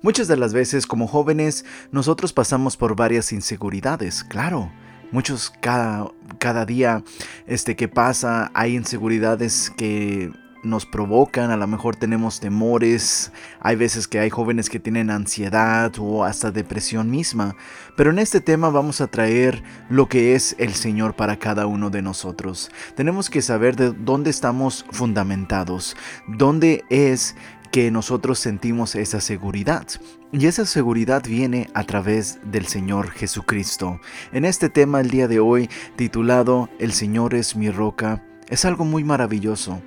Muchas de las veces como jóvenes nosotros pasamos por varias inseguridades, claro. Muchos cada, cada día este, que pasa hay inseguridades que nos provocan, a lo mejor tenemos temores, hay veces que hay jóvenes que tienen ansiedad o hasta depresión misma, pero en este tema vamos a traer lo que es el Señor para cada uno de nosotros. Tenemos que saber de dónde estamos fundamentados, dónde es que nosotros sentimos esa seguridad. Y esa seguridad viene a través del Señor Jesucristo. En este tema el día de hoy, titulado El Señor es mi roca, es algo muy maravilloso.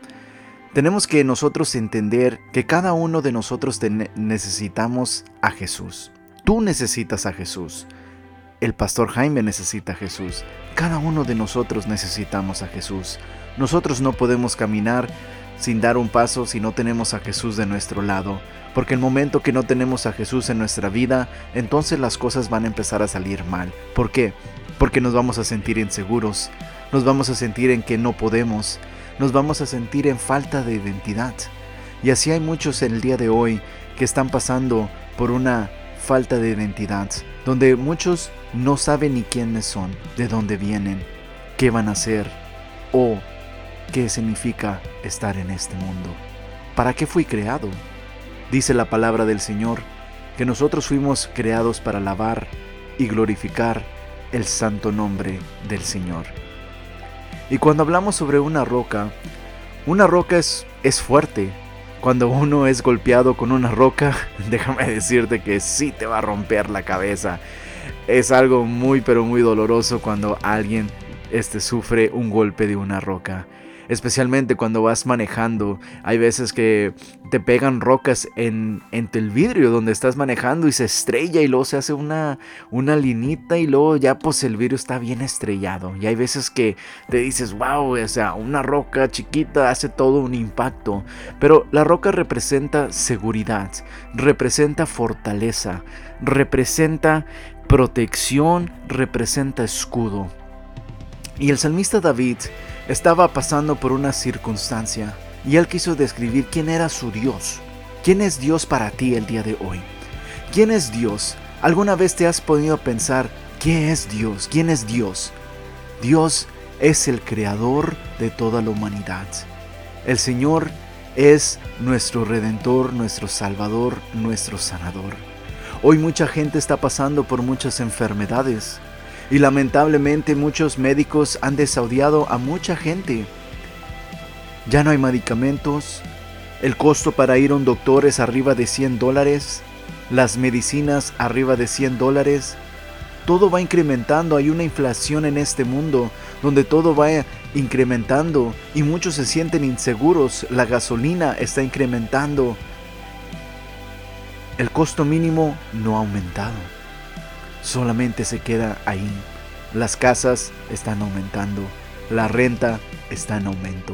Tenemos que nosotros entender que cada uno de nosotros necesitamos a Jesús. Tú necesitas a Jesús. El pastor Jaime necesita a Jesús. Cada uno de nosotros necesitamos a Jesús. Nosotros no podemos caminar sin dar un paso si no tenemos a Jesús de nuestro lado. Porque el momento que no tenemos a Jesús en nuestra vida, entonces las cosas van a empezar a salir mal. ¿Por qué? Porque nos vamos a sentir inseguros, nos vamos a sentir en que no podemos, nos vamos a sentir en falta de identidad. Y así hay muchos en el día de hoy que están pasando por una falta de identidad, donde muchos no saben ni quiénes son, de dónde vienen, qué van a hacer o qué significa estar en este mundo. ¿Para qué fui creado? Dice la palabra del Señor que nosotros fuimos creados para alabar y glorificar el santo nombre del Señor. Y cuando hablamos sobre una roca, una roca es, es fuerte. Cuando uno es golpeado con una roca, déjame decirte que sí te va a romper la cabeza. Es algo muy pero muy doloroso cuando alguien este, sufre un golpe de una roca especialmente cuando vas manejando. Hay veces que te pegan rocas en, el vidrio donde estás manejando y se estrella y luego se hace una, una linita y luego ya pues el vidrio está bien estrellado. Y hay veces que te dices, wow, o sea, una roca chiquita hace todo un impacto. Pero la roca representa seguridad, representa fortaleza, representa protección, representa escudo. Y el salmista David estaba pasando por una circunstancia y él quiso describir quién era su Dios. ¿Quién es Dios para ti el día de hoy? ¿Quién es Dios? ¿Alguna vez te has podido pensar, ¿qué es Dios? ¿Quién es Dios? Dios es el creador de toda la humanidad. El Señor es nuestro redentor, nuestro salvador, nuestro sanador. Hoy mucha gente está pasando por muchas enfermedades y lamentablemente muchos médicos han desaudiado a mucha gente. Ya no hay medicamentos, el costo para ir a un doctor es arriba de 100 dólares, las medicinas arriba de 100 dólares. Todo va incrementando, hay una inflación en este mundo donde todo va incrementando y muchos se sienten inseguros, la gasolina está incrementando. El costo mínimo no ha aumentado solamente se queda ahí. Las casas están aumentando, la renta está en aumento.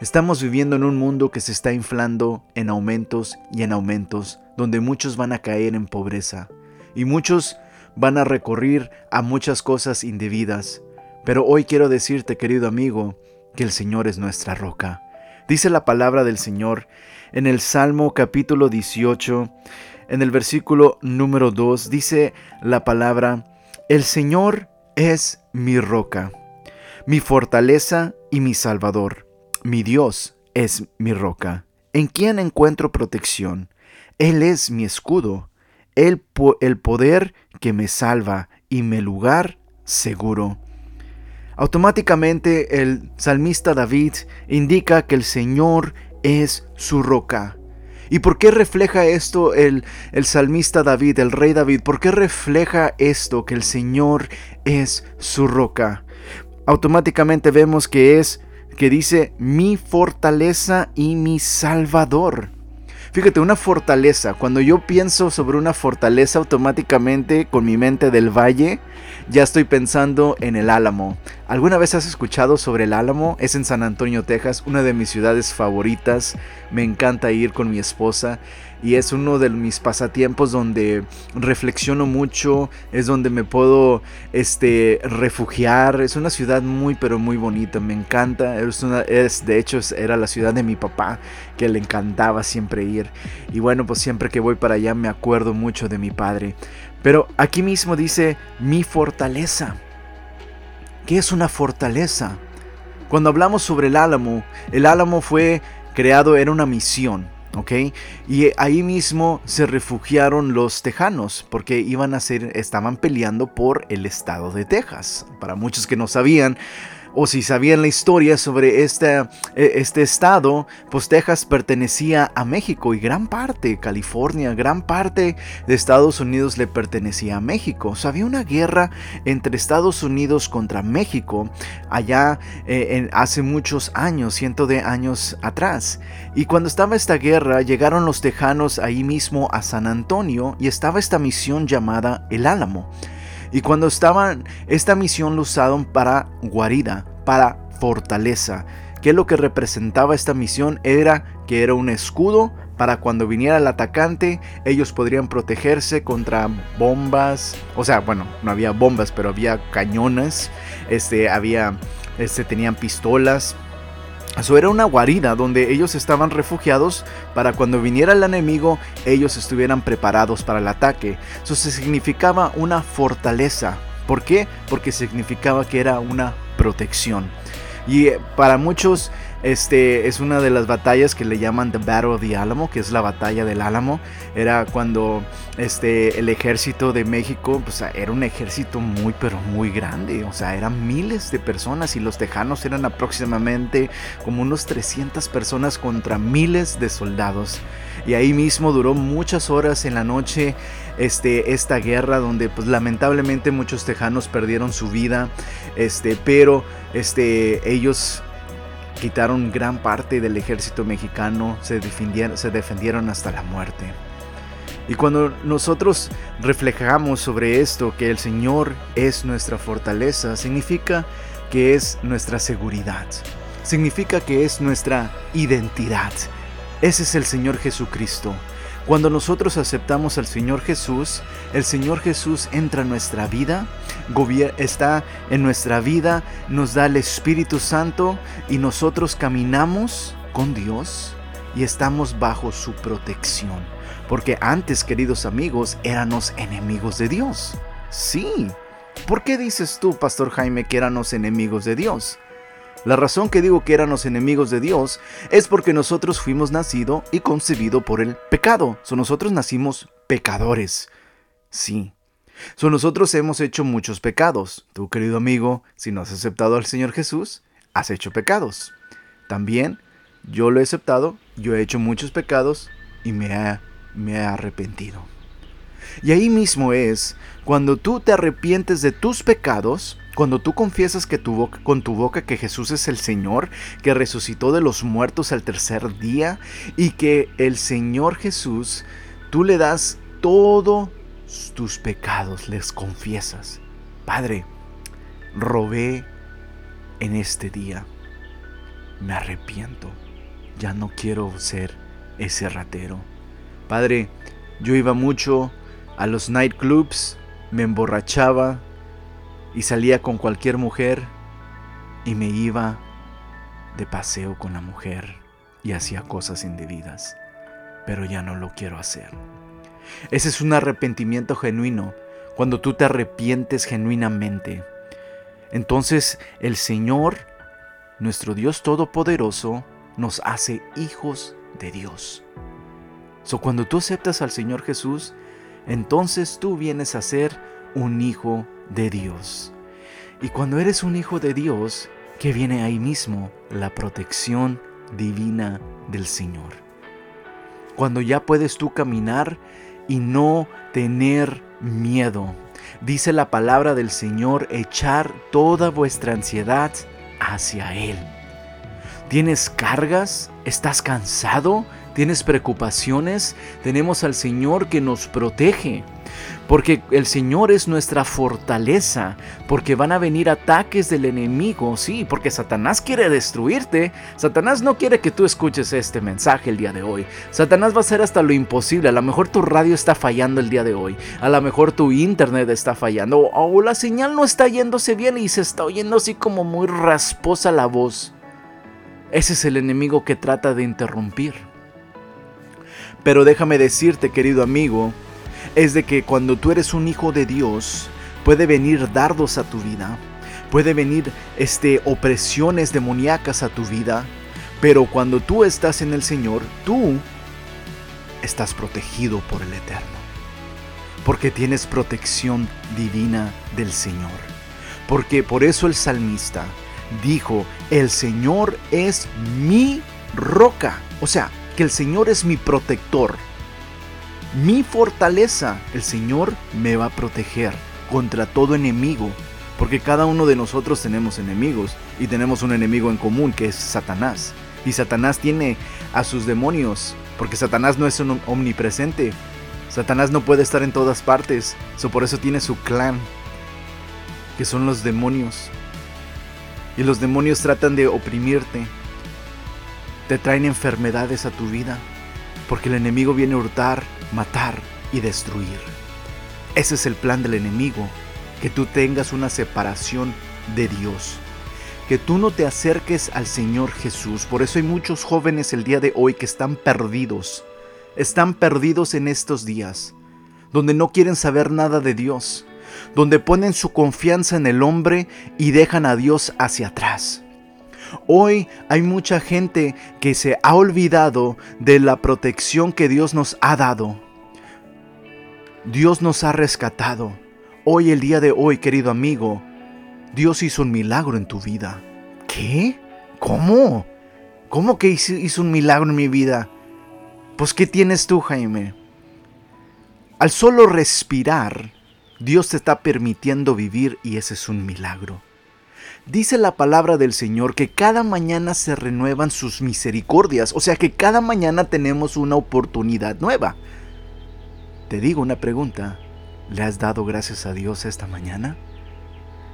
Estamos viviendo en un mundo que se está inflando en aumentos y en aumentos, donde muchos van a caer en pobreza y muchos van a recurrir a muchas cosas indebidas. Pero hoy quiero decirte, querido amigo, que el Señor es nuestra roca. Dice la palabra del Señor en el Salmo capítulo 18, en el versículo número 2 dice la palabra, el Señor es mi roca, mi fortaleza y mi salvador. Mi Dios es mi roca, en quien encuentro protección. Él es mi escudo, el, el poder que me salva y mi lugar seguro. Automáticamente el salmista David indica que el Señor es su roca. ¿Y por qué refleja esto el, el salmista David, el rey David? ¿Por qué refleja esto que el Señor es su roca? Automáticamente vemos que es que dice mi fortaleza y mi salvador. Fíjate, una fortaleza. Cuando yo pienso sobre una fortaleza automáticamente con mi mente del valle, ya estoy pensando en el Álamo. ¿Alguna vez has escuchado sobre el Álamo? Es en San Antonio, Texas, una de mis ciudades favoritas. Me encanta ir con mi esposa y es uno de mis pasatiempos donde reflexiono mucho, es donde me puedo este, refugiar. Es una ciudad muy pero muy bonita, me encanta. Es, una, es de hecho era la ciudad de mi papá que le encantaba siempre ir. Y bueno, pues siempre que voy para allá me acuerdo mucho de mi padre. Pero aquí mismo dice mi fortaleza. ¿Qué es una fortaleza? Cuando hablamos sobre el álamo, el álamo fue creado, era una misión. ¿Ok? Y ahí mismo se refugiaron los tejanos porque iban a ser, estaban peleando por el estado de Texas. Para muchos que no sabían, o si sabían la historia sobre este, este estado, pues Texas pertenecía a México y gran parte, California, gran parte de Estados Unidos le pertenecía a México. O había una guerra entre Estados Unidos contra México allá eh, en, hace muchos años, cientos de años atrás. Y cuando estaba esta guerra, llegaron los tejanos ahí mismo a San Antonio y estaba esta misión llamada El Álamo. Y cuando estaban, esta misión lo usaron para guarida, para fortaleza. ¿Qué es lo que representaba esta misión? Era que era un escudo para cuando viniera el atacante, ellos podrían protegerse contra bombas. O sea, bueno, no había bombas, pero había cañones. Este, había, este, tenían pistolas eso era una guarida donde ellos estaban refugiados para cuando viniera el enemigo ellos estuvieran preparados para el ataque. Eso significaba una fortaleza. ¿Por qué? Porque significaba que era una protección. Y eh, para muchos este es una de las batallas que le llaman The Battle of the Alamo, que es la batalla del Álamo. Era cuando este, el ejército de México, pues era un ejército muy, pero muy grande. O sea, eran miles de personas y los tejanos eran aproximadamente como unos 300 personas contra miles de soldados. Y ahí mismo duró muchas horas en la noche este, esta guerra donde pues lamentablemente muchos tejanos perdieron su vida. Este, pero este, ellos quitaron gran parte del ejército mexicano, se defendieron, se defendieron hasta la muerte. Y cuando nosotros reflejamos sobre esto, que el Señor es nuestra fortaleza, significa que es nuestra seguridad, significa que es nuestra identidad. Ese es el Señor Jesucristo. Cuando nosotros aceptamos al Señor Jesús, el Señor Jesús entra en nuestra vida, está en nuestra vida, nos da el Espíritu Santo y nosotros caminamos con Dios y estamos bajo su protección. Porque antes, queridos amigos, éramos enemigos de Dios. Sí. ¿Por qué dices tú, Pastor Jaime, que éramos enemigos de Dios? La razón que digo que éramos enemigos de Dios es porque nosotros fuimos nacido y concebido por el pecado. So, nosotros nacimos pecadores. Sí. So, nosotros hemos hecho muchos pecados. Tú, querido amigo, si no has aceptado al Señor Jesús, has hecho pecados. También yo lo he aceptado, yo he hecho muchos pecados y me me he arrepentido. Y ahí mismo es cuando tú te arrepientes de tus pecados, cuando tú confiesas que tu con tu boca que Jesús es el Señor, que resucitó de los muertos al tercer día y que el Señor Jesús, tú le das todos tus pecados, les confiesas. Padre, robé en este día. Me arrepiento. Ya no quiero ser ese ratero. Padre, yo iba mucho a los nightclubs, me emborrachaba, y salía con cualquier mujer y me iba de paseo con la mujer y hacía cosas indebidas, pero ya no lo quiero hacer. Ese es un arrepentimiento genuino, cuando tú te arrepientes genuinamente. Entonces el Señor, nuestro Dios Todopoderoso, nos hace hijos de Dios. So, cuando tú aceptas al Señor Jesús, entonces tú vienes a ser un hijo de Dios. Y cuando eres un hijo de Dios, que viene ahí mismo la protección divina del Señor. Cuando ya puedes tú caminar y no tener miedo. Dice la palabra del Señor, echar toda vuestra ansiedad hacia Él. ¿Tienes cargas? ¿Estás cansado? Tienes preocupaciones, tenemos al Señor que nos protege. Porque el Señor es nuestra fortaleza, porque van a venir ataques del enemigo, sí, porque Satanás quiere destruirte. Satanás no quiere que tú escuches este mensaje el día de hoy. Satanás va a hacer hasta lo imposible. A lo mejor tu radio está fallando el día de hoy. A lo mejor tu internet está fallando. O, la señal no está yéndose bien y se está oyendo así como muy rasposa la voz. Ese es el enemigo que trata de interrumpir. Pero déjame decirte, querido amigo, es de que cuando tú eres un hijo de Dios, puede venir dardos a tu vida, puede venir este, opresiones demoníacas a tu vida, pero cuando tú estás en el Señor, tú estás protegido por el Eterno, porque tienes protección divina del Señor. Porque por eso el salmista dijo, el Señor es mi roca, o sea, que el Señor es mi protector mi fortaleza. El Señor me va a proteger contra todo enemigo, porque cada uno de nosotros tenemos enemigos y tenemos un enemigo en común que es Satanás. Y Satanás tiene a sus demonios, porque Satanás no es un omnipresente. Satanás no puede estar en todas partes, so por eso tiene su clan, que son los demonios. Y los demonios tratan de oprimirte, te traen enfermedades a tu vida, porque el enemigo viene a hurtar, matar y destruir. Ese es el plan del enemigo, que tú tengas una separación de Dios, que tú no te acerques al Señor Jesús. Por eso hay muchos jóvenes el día de hoy que están perdidos, están perdidos en estos días, donde no quieren saber nada de Dios, donde ponen su confianza en el hombre y dejan a Dios hacia atrás. Hoy hay mucha gente que se ha olvidado de la protección que Dios nos ha dado. Dios nos ha rescatado. Hoy, el día de hoy, querido amigo, Dios hizo un milagro en tu vida. ¿Qué? ¿Cómo? ¿Cómo que hizo un milagro en mi vida? Pues ¿qué tienes tú, Jaime? Al solo respirar, Dios te está permitiendo vivir y ese es un milagro. Dice la palabra del Señor que cada mañana se renuevan sus misericordias, o sea que cada mañana tenemos una oportunidad nueva. Te digo una pregunta, ¿le has dado gracias a Dios esta mañana?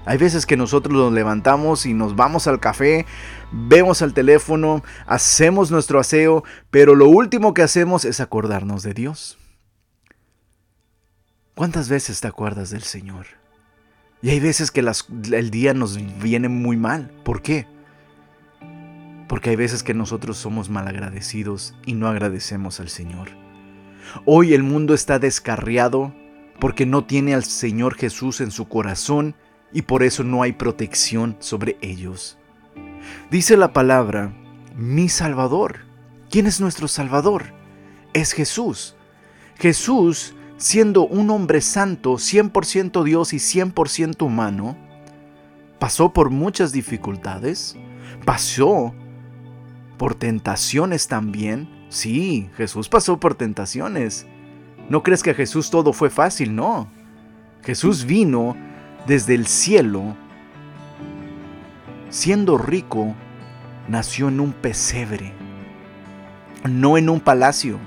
Hay veces que nosotros nos levantamos y nos vamos al café, vemos al teléfono, hacemos nuestro aseo, pero lo último que hacemos es acordarnos de Dios. ¿Cuántas veces te acuerdas del Señor? Y hay veces que el día nos viene muy mal. ¿Por qué? Porque hay veces que nosotros somos malagradecidos y no agradecemos al Señor. Hoy el mundo está descarriado porque no tiene al Señor Jesús en su corazón y por eso no hay protección sobre ellos. Dice la palabra, mi Salvador. ¿Quién es nuestro Salvador? Es Jesús. Jesús siendo un hombre santo, 100% Dios y 100% humano, pasó por muchas dificultades, pasó por tentaciones también. Sí, Jesús pasó por tentaciones. No crees que a Jesús todo fue fácil, no. Jesús vino desde el cielo, siendo rico, nació en un pesebre, no en un palacio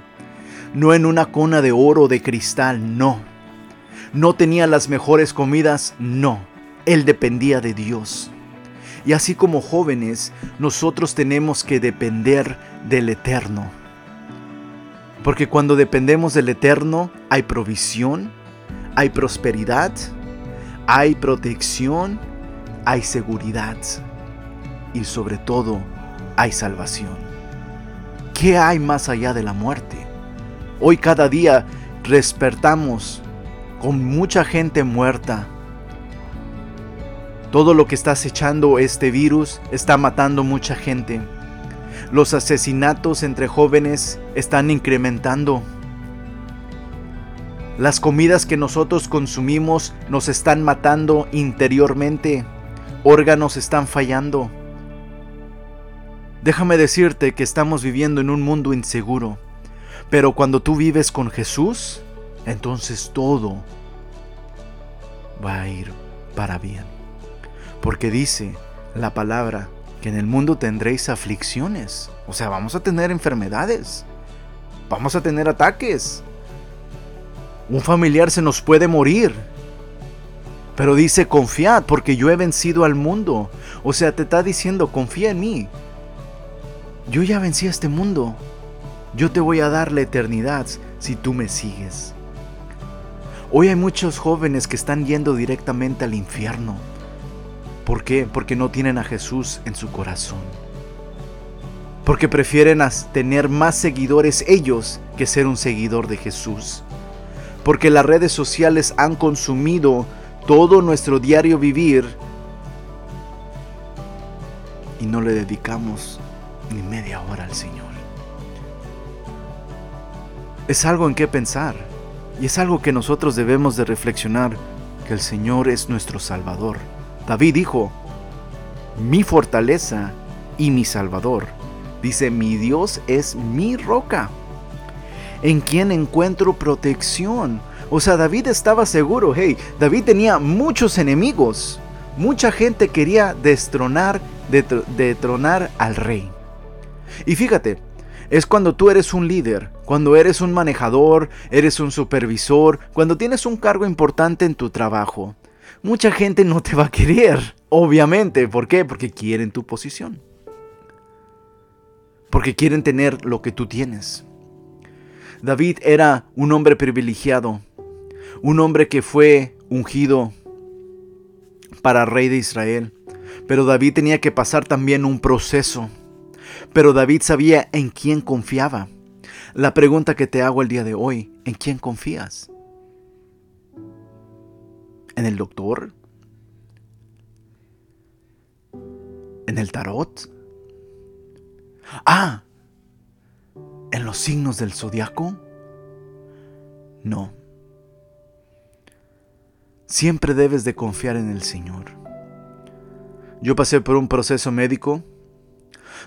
no en una cuna de oro o de cristal, no. No tenía las mejores comidas, no. Él dependía de Dios. Y así como jóvenes, nosotros tenemos que depender del Eterno. Porque cuando dependemos del Eterno hay provisión, hay prosperidad, hay protección, hay seguridad y sobre todo hay salvación. ¿Qué hay más allá de la muerte? Hoy cada día despertamos con mucha gente muerta. Todo lo que está acechando este virus está matando mucha gente. Los asesinatos entre jóvenes están incrementando. Las comidas que nosotros consumimos nos están matando interiormente. Órganos están fallando. Déjame decirte que estamos viviendo en un mundo inseguro. Pero cuando tú vives con Jesús, entonces todo va a ir para bien. Porque dice la palabra que en el mundo tendréis aflicciones. O sea, vamos a tener enfermedades. vamos a tener ataques. Un familiar se nos puede morir. Pero dice, confiad, porque yo he vencido al mundo. O sea, te está diciendo, confía en mí. Yo ya vencí a este mundo. Yo te voy a dar la eternidad si tú me sigues. Hoy hay muchos jóvenes que están yendo directamente al infierno. ¿Por qué? Porque no tienen a Jesús en su corazón. Porque prefieren tener más seguidores ellos que ser un seguidor de Jesús. Porque las redes sociales han consumido todo nuestro diario vivir y no le dedicamos ni media hora al Señor. Es algo en qué pensar y es algo que nosotros debemos de reflexionar, que el Señor es nuestro Salvador. David dijo, mi fortaleza y mi Salvador. Dice, mi Dios es mi roca, en quien encuentro protección. O sea, David estaba seguro, hey, David tenía muchos enemigos. Mucha gente quería destronar, detronar al rey. Y fíjate, es cuando tú eres un líder, cuando eres un manejador, eres un supervisor, cuando tienes un cargo importante en tu trabajo. Mucha gente no te va a querer, obviamente. ¿Por qué? Porque quieren tu posición. Porque quieren tener lo que tú tienes. David era un hombre privilegiado, un hombre que fue ungido para rey de Israel. Pero David tenía que pasar también un proceso. Pero David sabía en quién confiaba. La pregunta que te hago el día de hoy, ¿en quién confías? ¿En el doctor? ¿En el tarot? Ah, ¿en los signos del zodiaco? No. Siempre debes de confiar en el Señor. Yo pasé por un proceso médico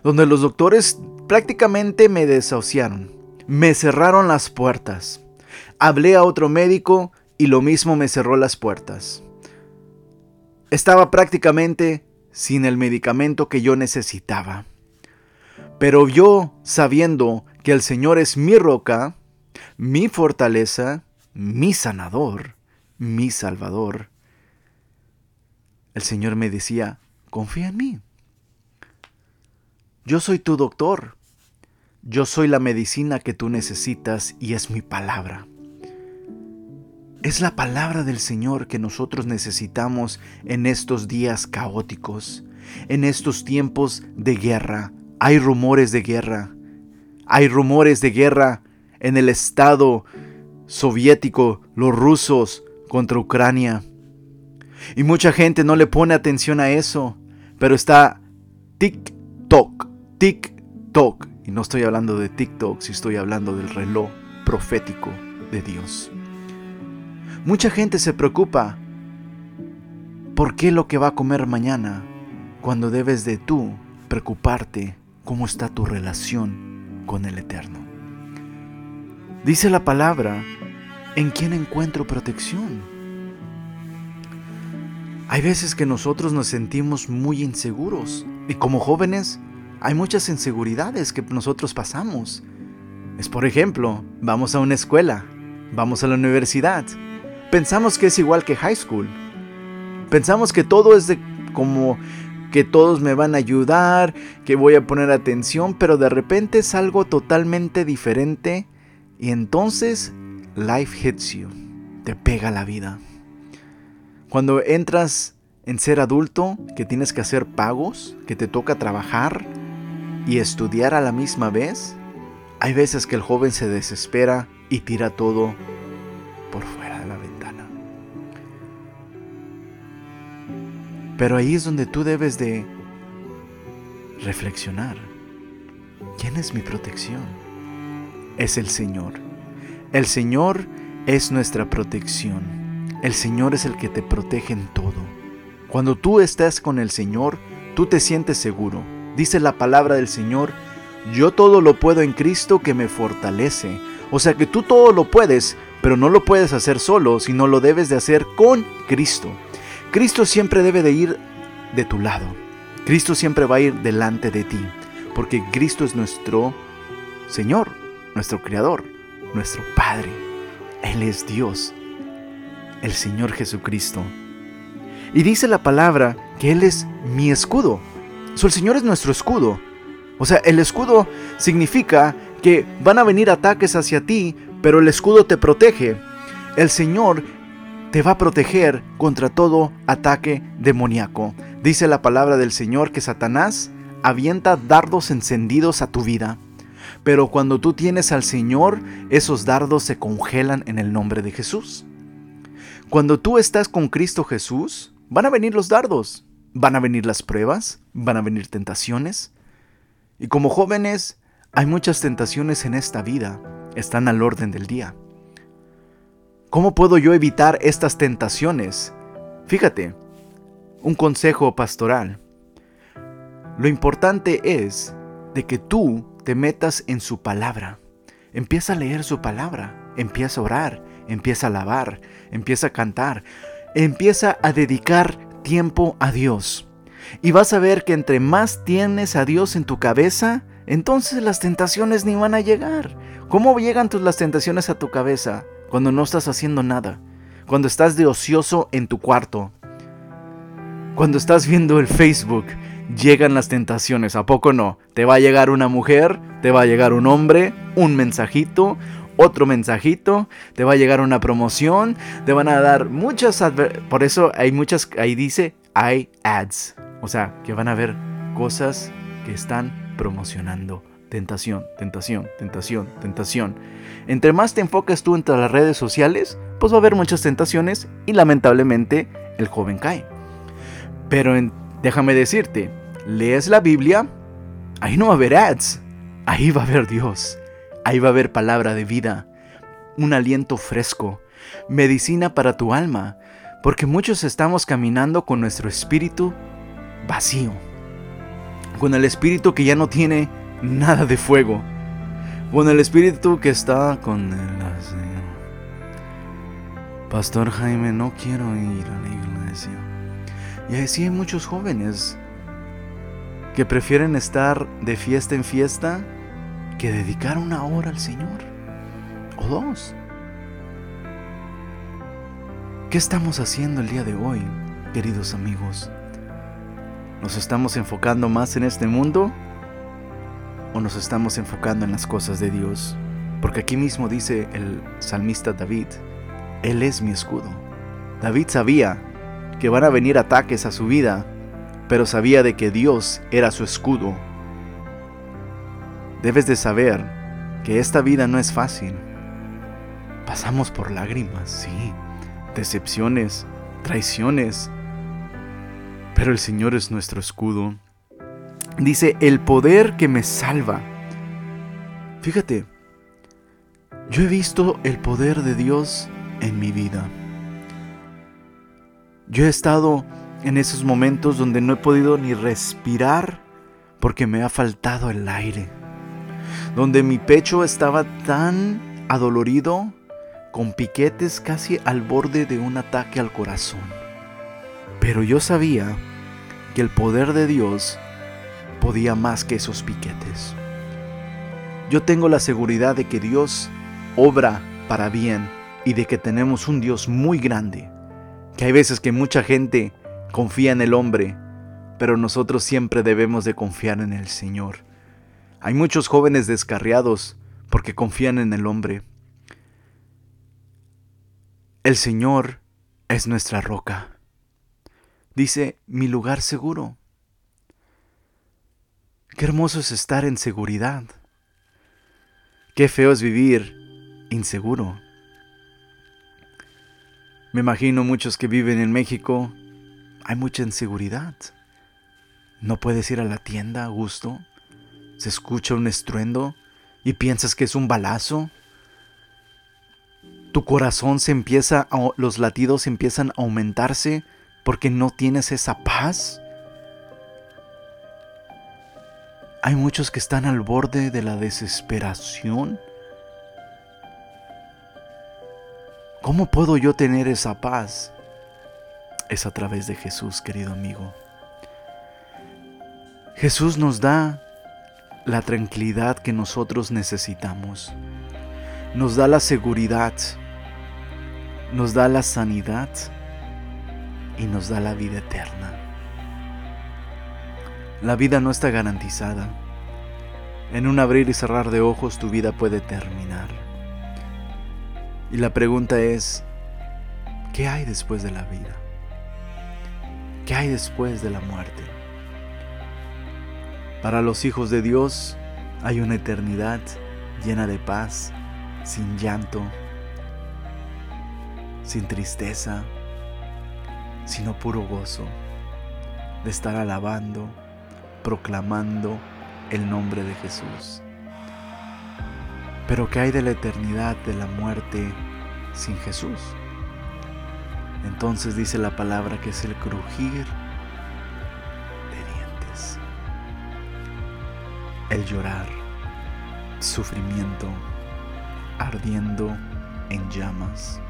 donde los doctores prácticamente me desahuciaron, me cerraron las puertas. Hablé a otro médico y lo mismo me cerró las puertas. Estaba prácticamente sin el medicamento que yo necesitaba. Pero yo, sabiendo que el Señor es mi roca, mi fortaleza, mi sanador, mi Salvador. El Señor me decía, confía en mí. Yo soy tu doctor. Yo soy la medicina que tú necesitas y es mi palabra. Es la palabra del Señor que nosotros necesitamos en estos días caóticos, en estos tiempos de guerra. Hay rumores de guerra. Hay rumores de guerra en el Estado soviético, los rusos, contra Ucrania. Y mucha gente no le pone atención a eso, pero está TikTok, TikTok. Y no estoy hablando de TikTok, si estoy hablando del reloj profético de Dios. Mucha gente se preocupa por qué lo que va a comer mañana, cuando debes de tú preocuparte cómo está tu relación con el Eterno. Dice la palabra ¿En quién encuentro protección? Hay veces que nosotros nos sentimos muy inseguros y como jóvenes hay muchas inseguridades que nosotros pasamos. Es por ejemplo, vamos a una escuela, vamos a la universidad, pensamos que es igual que high school. Pensamos que todo es de como que todos me van a ayudar, que voy a poner atención, pero de repente es algo totalmente diferente y entonces life hits you, te pega la vida. Cuando entras en ser adulto, que tienes que hacer pagos, que te toca trabajar y estudiar a la misma vez, hay veces que el joven se desespera y tira todo por fuera de la ventana. Pero ahí es donde tú debes de reflexionar. ¿Quién es mi protección? Es el Señor. El Señor es nuestra protección. El Señor es el que te protege en todo. Cuando tú estás con el Señor, tú te sientes seguro. Dice la palabra del Señor, yo todo lo puedo en Cristo que me fortalece. O sea que tú todo lo puedes, pero no lo puedes hacer solo, sino lo debes de hacer con Cristo. Cristo siempre debe de ir de tu lado. Cristo siempre va a ir delante de ti, porque Cristo es nuestro Señor. nuestro Creador, nuestro Padre. Él es Dios, el Señor Jesucristo. Y dice la palabra que Él es mi escudo. El Señor es nuestro escudo. O sea, el escudo significa que van a venir ataques hacia ti, pero el escudo te protege. El Señor te va a proteger contra todo ataque demoníaco. Dice la palabra del Señor que Satanás avienta dardos encendidos a tu vida. Pero cuando tú tienes al Señor, esos dardos se congelan en el nombre de Jesús. Cuando tú estás con Cristo Jesús, van a venir los dardos, van a venir las pruebas, van a venir tentaciones. Y como jóvenes, hay muchas tentaciones en esta vida, están al orden del día. ¿Cómo puedo yo evitar estas tentaciones? Fíjate, un consejo pastoral. Lo importante es de que tú te metas en su palabra. Empieza a leer su palabra, empieza a orar, empieza a alabar, empieza a cantar, empieza a dedicar tiempo a Dios. Y vas a ver que entre más tienes a Dios en tu cabeza, entonces las tentaciones ni van a llegar. ¿Cómo llegan tus, las tentaciones a tu cabeza? Cuando no estás haciendo nada. Cuando estás de ocioso en tu cuarto. Cuando estás viendo el Facebook llegan las tentaciones, ¿a poco no? Te va a llegar una mujer, te va a llegar un hombre, un mensajito, otro mensajito, te va a llegar una promoción, te van a dar muchas... Por eso hay muchas, ahí dice, hay ads. O sea, que van a ver cosas que están promocionando. Tentación, tentación, tentación, tentación. Entre más te enfocas tú entre las redes sociales, pues va a haber muchas tentaciones y lamentablemente el joven cae. Pero Déjame decirte, lees la Biblia, ahí no va a haber ads, ahí va a haber Dios, ahí va a haber palabra de vida, un aliento fresco, medicina para tu alma, porque muchos estamos caminando con nuestro espíritu vacío, con el espíritu que ya no tiene nada de fuego, con el espíritu que está con el... Pastor Jaime, no quiero ir a la iglesia. Y así hay muchos jóvenes que prefieren estar de fiesta en fiesta que dedicar una hora al Señor. O dos. ¿Qué estamos haciendo el día de hoy, queridos amigos? ¿Nos estamos enfocando más en este mundo o nos estamos enfocando en las cosas de Dios? Porque aquí mismo dice el salmista David, Él es mi escudo. David sabía que van a venir ataques a su vida, pero sabía de que Dios era su escudo. Debes de saber que esta vida no es fácil. Pasamos por lágrimas, sí, decepciones, traiciones, pero el Señor es nuestro escudo. Dice, el poder que me salva. Fíjate, yo he visto el poder de Dios en mi vida. Yo he estado en esos momentos donde no he podido ni respirar porque me ha faltado el aire. Donde mi pecho estaba tan adolorido con piquetes casi al borde de un ataque al corazón. Pero yo sabía que el poder de Dios podía más que esos piquetes. Yo tengo la seguridad de que Dios obra para bien y de que tenemos un Dios muy grande que hay veces que mucha gente confía en el hombre, pero nosotros siempre debemos de confiar en el Señor. Hay muchos jóvenes descarriados porque confían en el hombre. El Señor es nuestra roca. Dice, mi lugar seguro. Qué hermoso es estar en seguridad. Qué feo es vivir inseguro. Me imagino muchos que viven en México, hay mucha inseguridad. No puedes ir a la tienda a gusto. Se escucha un estruendo y piensas que es un balazo. Tu corazón se empieza, los latidos empiezan a aumentarse porque no tienes esa paz. Hay muchos que están al borde de la desesperación ¿Cómo puedo yo tener esa paz? Es a través de Jesús, querido amigo. Jesús nos da la tranquilidad que nosotros necesitamos. nos da la seguridad, nos da la sanidad y nos da la vida eterna. La vida no está garantizada. En un abrir y cerrar de ojos tu vida puede terminar. Y la pregunta es, ¿qué hay después de la vida? ¿Qué hay después de la muerte? Para los hijos de Dios hay una eternidad llena de paz, sin llanto, sin tristeza, sino puro gozo de estar alabando, proclamando el nombre de Jesús. Pero ¿qué hay de la eternidad de la muerte sin Jesús? Entonces dice la palabra que es el crujir el llorar, sufrimiento, ardiendo en llamas.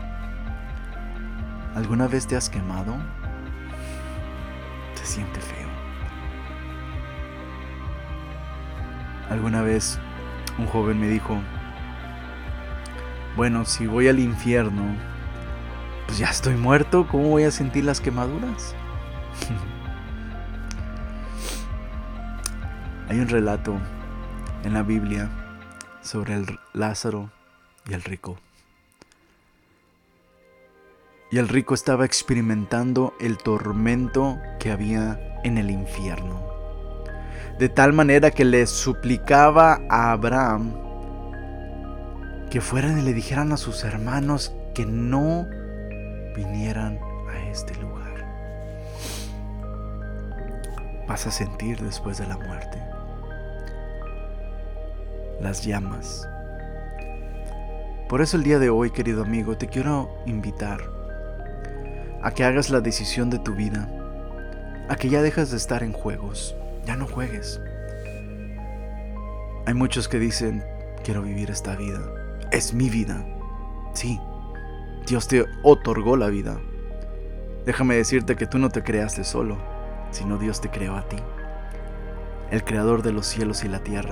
¿Alguna vez te has quemado? Se siente feo. Alguna vez un joven me dijo, bueno, si voy al infierno, pues ya estoy muerto, ¿cómo voy a sentir las quemaduras? Hay un relato en la Biblia sobre el Lázaro y el rico. Y el rico estaba experimentando el tormento que había en el infierno. De tal manera que le suplicaba a Abraham que fueran y le dijeran a sus hermanos que no vinieran a este lugar. Vas a sentir después de la muerte las llamas. Por eso el día de hoy, querido amigo, te quiero invitar a que hagas la decisión de tu vida, a que ya dejas de estar en juegos, ya no juegues. Hay muchos que dicen, quiero vivir esta vida, es mi vida. Sí, Dios te otorgó la vida. Déjame decirte que tú no te creaste solo, sino Dios te creó a ti. El creador de los cielos y la tierra